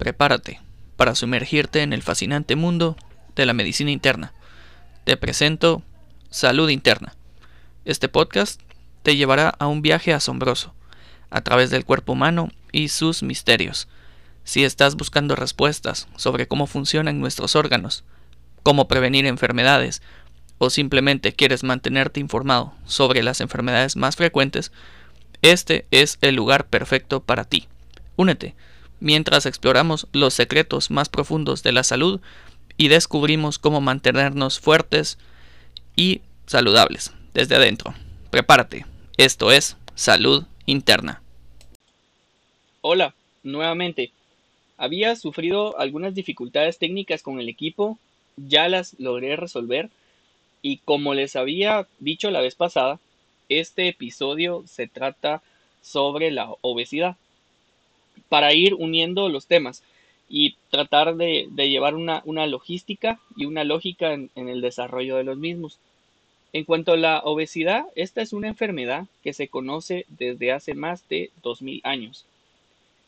Prepárate para sumergirte en el fascinante mundo de la medicina interna. Te presento Salud Interna. Este podcast te llevará a un viaje asombroso a través del cuerpo humano y sus misterios. Si estás buscando respuestas sobre cómo funcionan nuestros órganos, cómo prevenir enfermedades, o simplemente quieres mantenerte informado sobre las enfermedades más frecuentes, este es el lugar perfecto para ti. Únete mientras exploramos los secretos más profundos de la salud y descubrimos cómo mantenernos fuertes y saludables desde adentro. Prepárate, esto es salud interna. Hola, nuevamente. Había sufrido algunas dificultades técnicas con el equipo, ya las logré resolver y como les había dicho la vez pasada, este episodio se trata sobre la obesidad para ir uniendo los temas y tratar de, llevar una, logística y una lógica en, el desarrollo de los mismos. En cuanto a la obesidad, esta es una enfermedad que se conoce desde hace más de 2000 años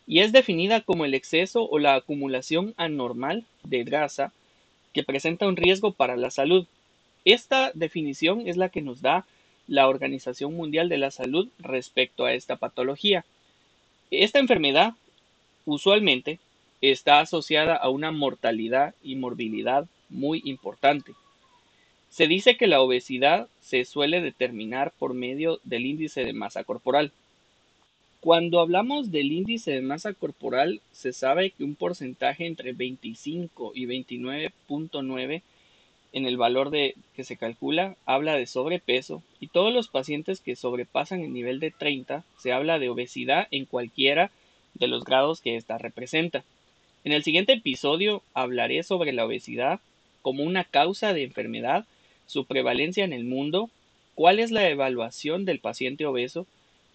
y es definida como el exceso o la acumulación anormal de grasa que presenta un riesgo para la salud. Esta definición es la que nos da la Organización Mundial de la Salud respecto a esta patología. Esta enfermedad usualmente está asociada a una mortalidad y morbilidad muy importante. Se dice que la obesidad se suele determinar por medio del índice de masa corporal. Cuando hablamos del índice de masa corporal, se sabe que un porcentaje entre 25 y 29.9 en el valor de, que se calcula habla de sobrepeso y todos los pacientes que sobrepasan el nivel de 30 se habla de obesidad en cualquiera de los grados que ésta representa. En el siguiente episodio hablaré sobre la obesidad como una causa de enfermedad, su prevalencia en el mundo, cuál es la evaluación del paciente obeso,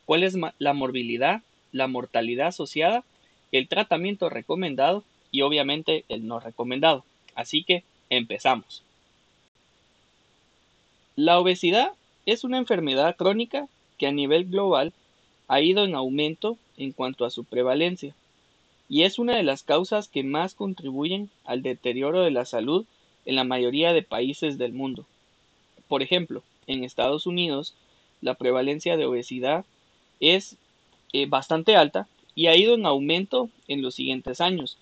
cuál es la morbilidad, la mortalidad asociada, el tratamiento recomendado y obviamente el no recomendado. Así que empezamos. La obesidad es una enfermedad crónica que a nivel global ha ido en aumento en cuanto a su prevalencia, y es una de las causas que más contribuyen al deterioro de la salud en la mayoría de países del mundo. Por ejemplo, en Estados Unidos, la prevalencia de obesidad es eh, bastante alta y ha ido en aumento en los siguientes años.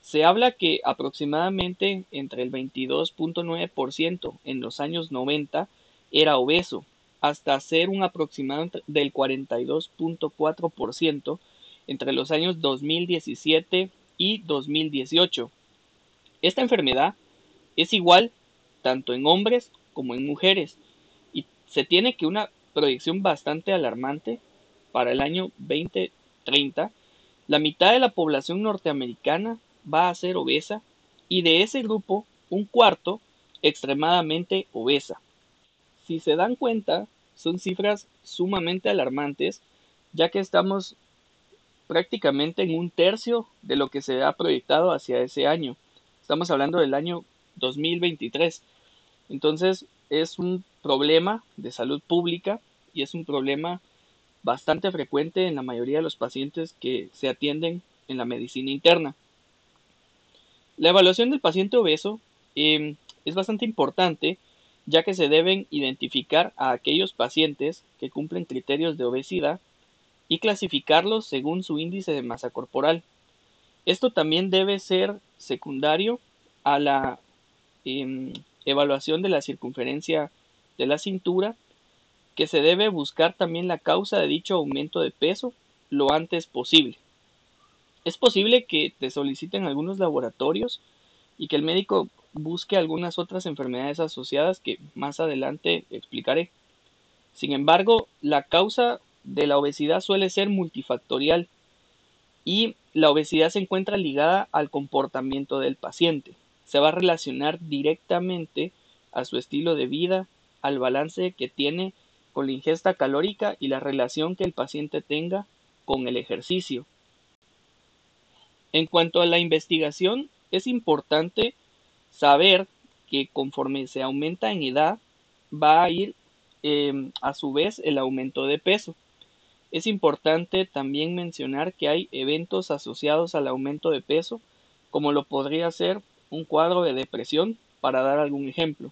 Se habla que aproximadamente entre el 22.9% en los años 90 era obeso hasta ser un aproximado del 42.4% entre los años 2017 y 2018. Esta enfermedad es igual tanto en hombres como en mujeres y se tiene que una proyección bastante alarmante para el año 2030. La mitad de la población norteamericana va a ser obesa y de ese grupo un cuarto extremadamente obesa. Si se dan cuenta, son cifras sumamente alarmantes, ya que estamos prácticamente en un tercio de lo que se ha proyectado hacia ese año. Estamos hablando del año 2023. Entonces es un problema de salud pública y es un problema bastante frecuente en la mayoría de los pacientes que se atienden en la medicina interna. La evaluación del paciente obeso eh, es bastante importante ya que se deben identificar a aquellos pacientes que cumplen criterios de obesidad y clasificarlos según su índice de masa corporal. Esto también debe ser secundario a la em, evaluación de la circunferencia de la cintura, que se debe buscar también la causa de dicho aumento de peso lo antes posible. Es posible que te soliciten algunos laboratorios y que el médico busque algunas otras enfermedades asociadas que más adelante explicaré. Sin embargo, la causa de la obesidad suele ser multifactorial y la obesidad se encuentra ligada al comportamiento del paciente. Se va a relacionar directamente a su estilo de vida, al balance que tiene con la ingesta calórica y la relación que el paciente tenga con el ejercicio. En cuanto a la investigación, es importante saber que conforme se aumenta en edad, va a ir em, a su vez el aumento de peso. Es importante también mencionar que hay eventos asociados al aumento de peso, como lo podría ser un cuadro de depresión, para dar algún ejemplo.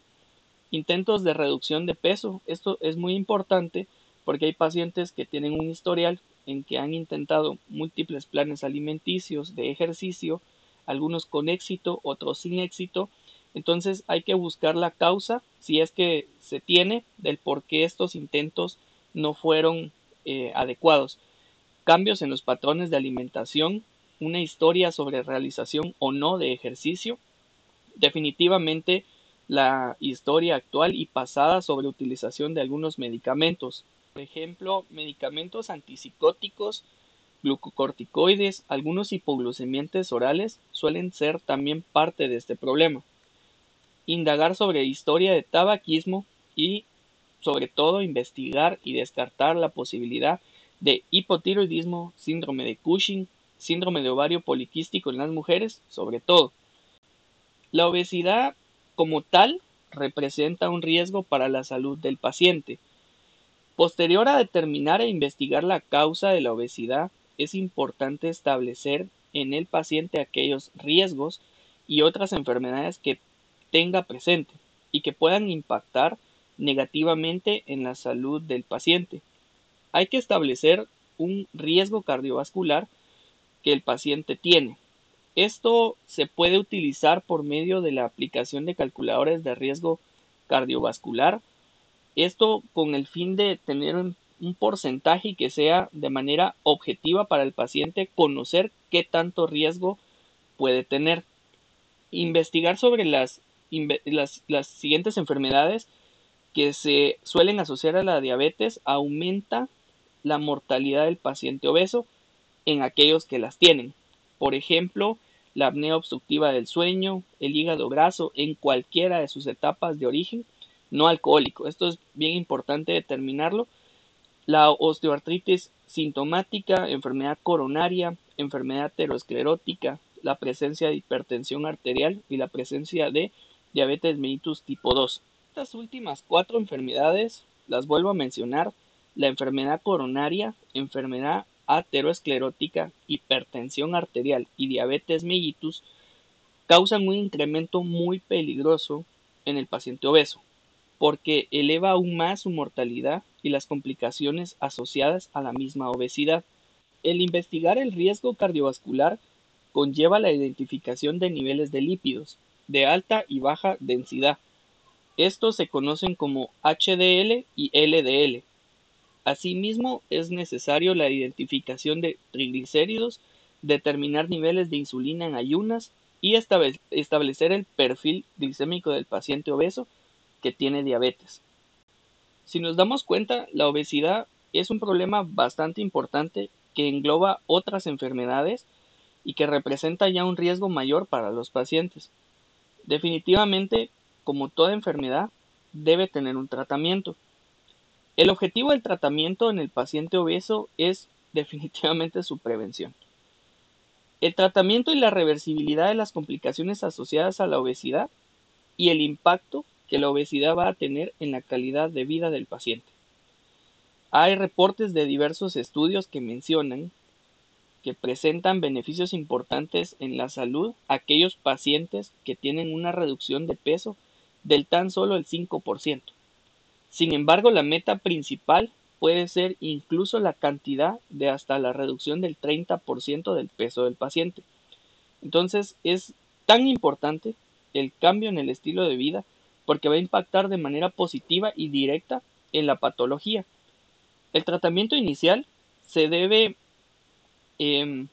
Intentos de reducción de peso, esto es muy importante porque hay pacientes que tienen un historial en que han intentado múltiples planes alimenticios de ejercicio, algunos con éxito, otros sin éxito. Entonces hay que buscar la causa, si es que se tiene, del por qué estos intentos no fueron eh, adecuados. Cambios en los patrones de alimentación, una historia sobre realización o no de ejercicio. Definitivamente la historia actual y pasada sobre utilización de algunos medicamentos, por ejemplo, medicamentos antipsicóticos, glucocorticoides, algunos hipoglucemiantes orales suelen ser también parte de este problema. Indagar sobre historia de tabaquismo y sobre todo investigar y descartar la posibilidad de hipotiroidismo, síndrome de Cushing, síndrome de ovario poliquístico en las mujeres, sobre todo. La obesidad como tal representa un riesgo para la salud del paciente, Posterior a determinar e investigar la causa de la obesidad, es importante establecer en el paciente aquellos riesgos y otras enfermedades que tenga presente y que puedan impactar negativamente en la salud del paciente. Hay que establecer un riesgo cardiovascular que el paciente tiene. Esto se puede utilizar por medio de la aplicación de calculadores de riesgo cardiovascular esto con el fin de tener un, porcentaje que sea de manera objetiva para el paciente conocer qué tanto riesgo puede tener. Investigar sobre las siguientes enfermedades que se suelen asociar a la diabetes aumenta la mortalidad del paciente obeso en aquellos que las tienen. Por ejemplo, la apnea obstructiva del sueño, el hígado graso en cualquiera de sus etapas de origen no alcohólico. Esto es bien importante determinarlo. La osteoartritis sintomática, enfermedad coronaria, enfermedad aterosclerótica, la presencia de hipertensión arterial y la presencia de diabetes mellitus tipo 2. Estas últimas cuatro enfermedades las vuelvo a mencionar. La enfermedad coronaria, enfermedad aterosclerótica, hipertensión arterial y diabetes mellitus causan un incremento muy peligroso en el paciente obeso porque eleva aún más su mortalidad y las complicaciones asociadas a la misma obesidad. El investigar el riesgo cardiovascular conlleva la identificación de niveles de lípidos de alta y baja densidad. Estos se conocen como HDL y LDL. Asimismo, es necesario la identificación de triglicéridos, determinar niveles de insulina en ayunas y establecer el perfil glicémico del paciente obeso que tiene diabetes. Si nos damos cuenta, la obesidad es un problema bastante importante que engloba otras enfermedades y que representa ya un riesgo mayor para los pacientes. Definitivamente, como toda enfermedad, debe tener un tratamiento. El objetivo del tratamiento en el paciente obeso es definitivamente su prevención. El tratamiento y la reversibilidad de las complicaciones asociadas a la obesidad y el impacto que la obesidad va a tener en la calidad de vida del paciente. Hay reportes de diversos estudios que mencionan que presentan beneficios importantes en la salud aquellos pacientes que tienen una reducción de peso del tan solo el 5%. Sin embargo, la meta principal puede ser incluso la cantidad de hasta la reducción del 30% del peso del paciente. Entonces es tan importante el cambio en el estilo de vida porque va a impactar de manera positiva y directa en la patología. El tratamiento inicial se debe em,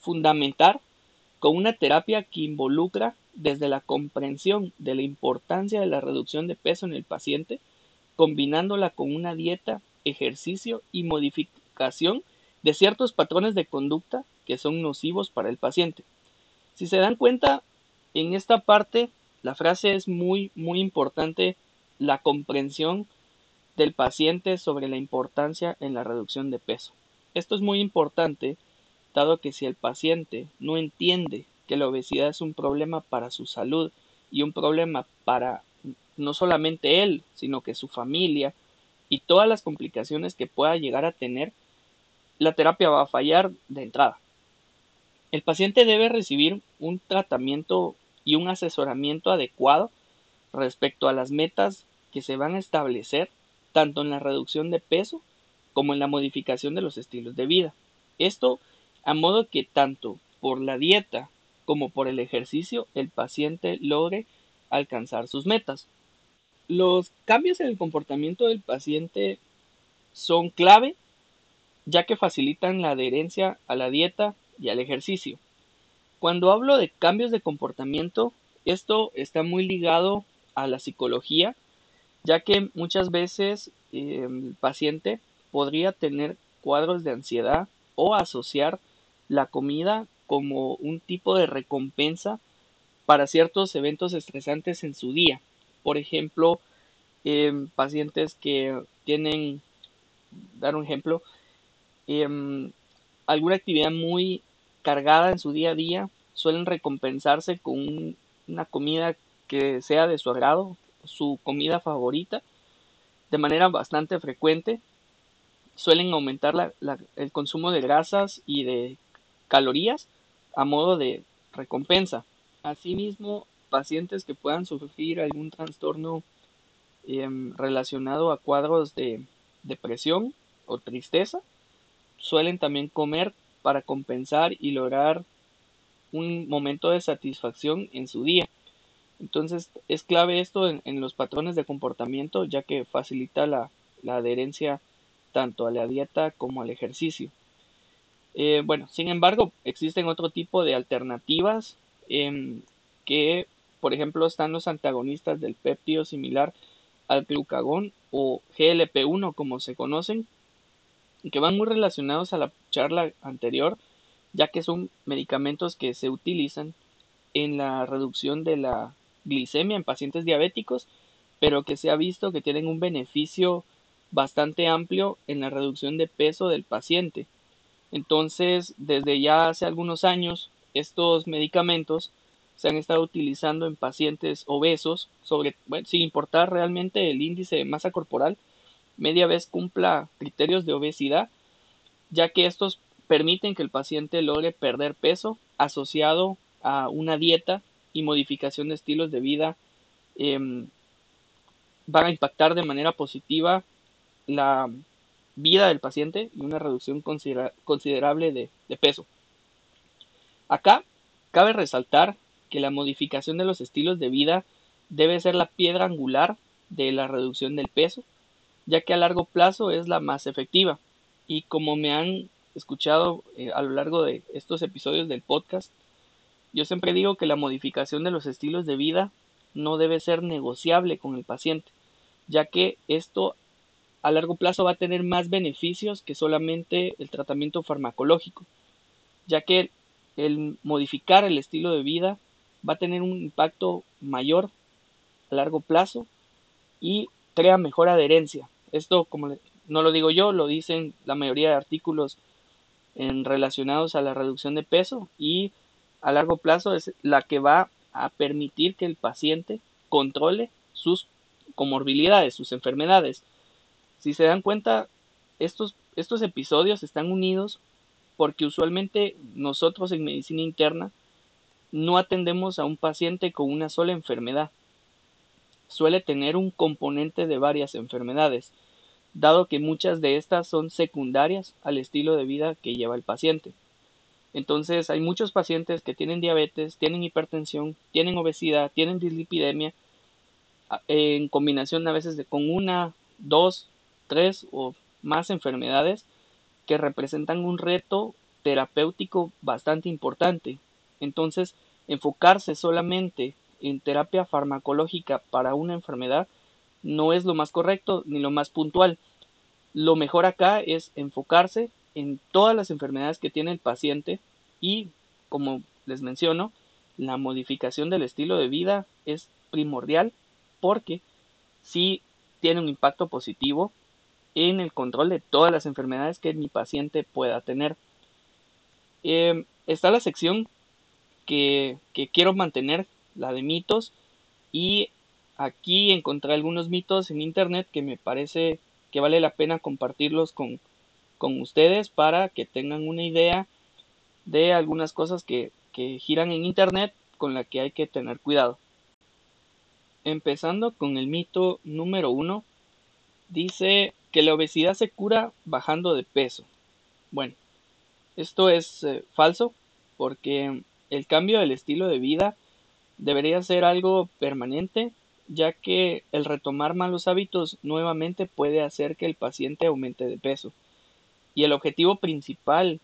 fundamentar con una terapia que involucra desde la comprensión de la importancia de la reducción de peso en el paciente, combinándola con una dieta, ejercicio y modificación de ciertos patrones de conducta que son nocivos para el paciente. Si se dan cuenta, en esta parte la frase es muy, muy importante, la comprensión del paciente sobre la importancia en la reducción de peso. Esto es muy importante dado que si el paciente no entiende que la obesidad es un problema para su salud y un problema para no solamente él, sino que su familia y todas las complicaciones que pueda llegar a tener, la terapia va a fallar de entrada. El paciente debe recibir un tratamiento y un asesoramiento adecuado respecto a las metas que se van a establecer tanto en la reducción de peso como en la modificación de los estilos de vida. Esto a modo que tanto por la dieta como por el ejercicio el paciente logre alcanzar sus metas. Los cambios en el comportamiento del paciente son clave ya que facilitan la adherencia a la dieta y al ejercicio. Cuando hablo de cambios de comportamiento, esto está muy ligado a la psicología, ya que muchas veces eh, el paciente podría tener cuadros de ansiedad o asociar la comida como un tipo de recompensa para ciertos eventos estresantes en su día. Por ejemplo, em, pacientes que tienen, dar un ejemplo, em, alguna actividad muy cargada en su día a día, suelen recompensarse con una comida que sea de su agrado, su comida favorita, de manera bastante frecuente. Suelen aumentar el consumo de grasas y de calorías a modo de recompensa. Asimismo, pacientes que puedan sufrir algún trastorno em, relacionado a cuadros de depresión o tristeza, suelen también comer para compensar y lograr un momento de satisfacción en su día. Entonces es clave esto en, los patrones de comportamiento ya que facilita la, adherencia tanto a la dieta como al ejercicio. Eh, bueno, sin embargo, existen otro tipo de alternativas em, que, por ejemplo, están los antagonistas del péptido similar al glucagón o GLP-1 como se conocen, que van muy relacionados a la charla anterior, ya que son medicamentos que se utilizan en la reducción de la glicemia en pacientes diabéticos, pero que se ha visto que tienen un beneficio bastante amplio en la reducción de peso del paciente. Entonces, desde ya hace algunos años, estos medicamentos se han estado utilizando en pacientes obesos, sobre, sin importar realmente el índice de masa corporal, media vez cumpla criterios de obesidad, ya que estos permiten que el paciente logre perder peso asociado a una dieta y modificación de estilos de vida em, van a impactar de manera positiva la vida del paciente y una reducción considerable de, peso. Acá cabe resaltar que la modificación de los estilos de vida debe ser la piedra angular de la reducción del peso, ya que a largo plazo es la más efectiva. Y como me han escuchado eh, a lo largo de estos episodios del podcast, yo siempre digo que la modificación de los estilos de vida no debe ser negociable con el paciente, ya que esto a largo plazo va a tener más beneficios que solamente el tratamiento farmacológico, ya que el modificar el estilo de vida va a tener un impacto mayor a largo plazo y crea mejor adherencia. Esto, como no lo digo yo, lo dicen la mayoría de artículos en relacionados a la reducción de peso y a largo plazo es la que va a permitir que el paciente controle sus comorbilidades, sus enfermedades. Si se dan cuenta, estos, estos episodios están unidos porque usualmente nosotros en medicina interna no atendemos a un paciente con una sola enfermedad. Suele tener un componente de varias enfermedades, dado que muchas de estas son secundarias al estilo de vida que lleva el paciente. Entonces hay muchos pacientes que tienen diabetes, tienen hipertensión, tienen obesidad, tienen dislipidemia, en combinación a veces de, con una, dos tres o más enfermedades que representan un reto terapéutico bastante importante. Entonces, enfocarse solamente en terapia farmacológica para una enfermedad no es lo más correcto ni lo más puntual. Lo mejor acá es enfocarse en todas las enfermedades que tiene el paciente y, como les menciono, la modificación del estilo de vida es primordial porque si tiene un impacto positivo en el control de todas las enfermedades que mi paciente pueda tener. Em, está la sección que, quiero mantener, la de mitos, y aquí encontré algunos mitos en internet que me parece que vale la pena compartirlos con, con ustedes para que tengan una idea de algunas cosas que, que giran en internet con la que hay que tener cuidado. Empezando con el mito número uno, dice que la obesidad se cura bajando de peso. Bueno, esto es eh, falso porque el cambio del estilo de vida debería ser algo permanente ya que el retomar malos hábitos nuevamente puede hacer que el paciente aumente de peso. Y el objetivo principal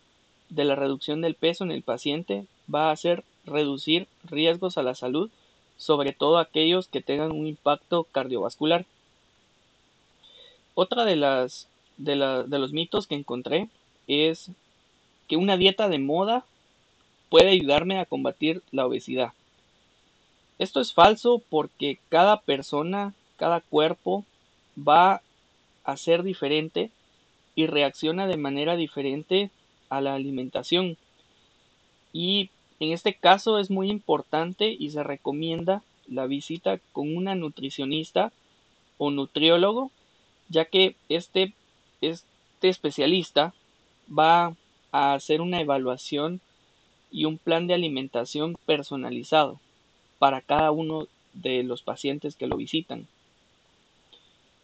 de la reducción del peso en el paciente va a ser reducir riesgos a la salud, sobre todo aquellos que tengan un impacto cardiovascular. Otra de las de, de los mitos que encontré es que una dieta de moda puede ayudarme a combatir la obesidad. Esto es falso porque cada persona, cada cuerpo va a ser diferente y reacciona de manera diferente a la alimentación. Y en este caso es muy importante y se recomienda la visita con una nutricionista o nutriólogo, ya que este, este especialista va a hacer una evaluación y un plan de alimentación personalizado para cada uno de los pacientes que lo visitan.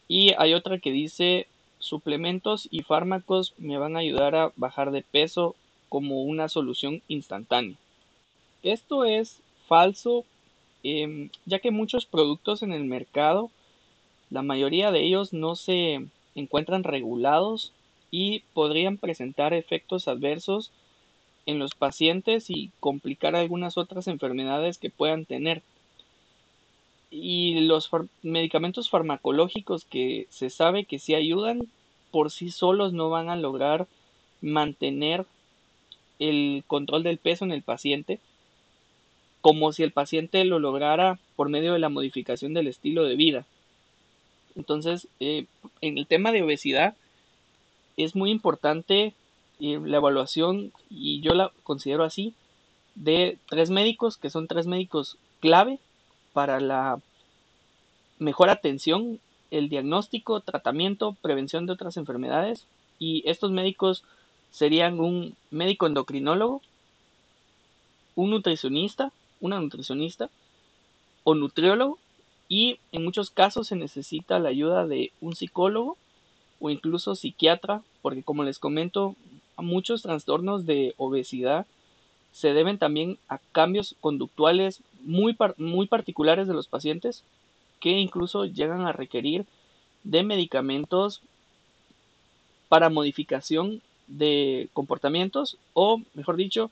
Y hay otra que dice suplementos y fármacos me van a ayudar a bajar de peso como una solución instantánea. Esto es falso em, ya que muchos productos en el mercado, la mayoría de ellos no se encuentran regulados y podrían presentar efectos adversos en los pacientes y complicar algunas otras enfermedades que puedan tener. Y los medicamentos farmacológicos que se sabe que sí ayudan, por sí solos no van a lograr mantener el control del peso en el paciente, como si el paciente lo lograra por medio de la modificación del estilo de vida. Entonces, eh, en el tema de obesidad, es muy importante la evaluación, y yo la considero así, de tres médicos, que son tres médicos clave para la mejor atención, el diagnóstico, tratamiento, prevención de otras enfermedades. Y estos médicos serían un médico endocrinólogo, un nutricionista, una nutricionista o nutriólogo y en muchos casos se necesita la ayuda de un psicólogo o incluso psiquiatra porque como les comento muchos trastornos de obesidad se deben también a cambios conductuales muy, muy particulares de los pacientes que incluso llegan a requerir de medicamentos para modificación de comportamientos o, mejor dicho,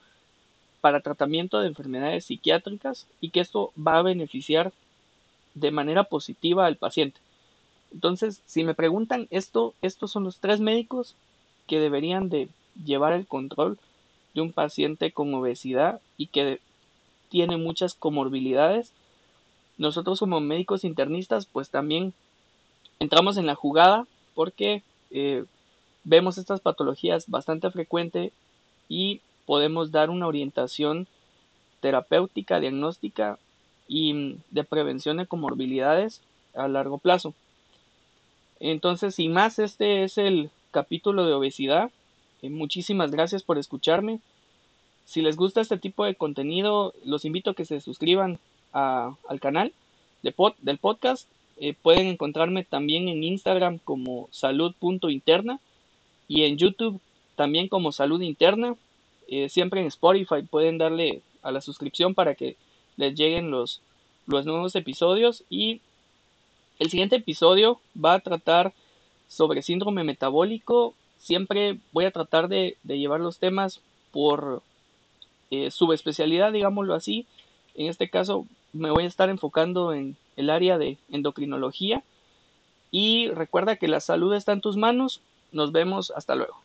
para tratamiento de enfermedades psiquiátricas y que esto va a beneficiar de manera positiva al paciente. Entonces, si me preguntan esto, estos son los tres médicos que deberían de llevar el control de un paciente con obesidad y que tiene muchas comorbilidades. Nosotros como médicos internistas pues también entramos en la jugada porque eh, vemos estas patologías bastante frecuente y podemos dar una orientación terapéutica, diagnóstica y de prevención de comorbilidades a largo plazo. Entonces, sin más, este es el capítulo de obesidad. Muchísimas gracias por escucharme. Si les gusta este tipo de contenido, los invito a que se suscriban al canal de del podcast. Eh, pueden encontrarme también en Instagram como salud.interna y en YouTube también como salud interna. Eh, siempre en Spotify pueden darle a la suscripción para que les lleguen los, los nuevos episodios. Y el siguiente episodio va a tratar sobre síndrome metabólico siempre voy a tratar de, llevar los temas por eh, subespecialidad, digámoslo así. En este caso me voy a estar enfocando en el área de endocrinología. Y recuerda que la salud está en tus manos. Nos vemos hasta luego.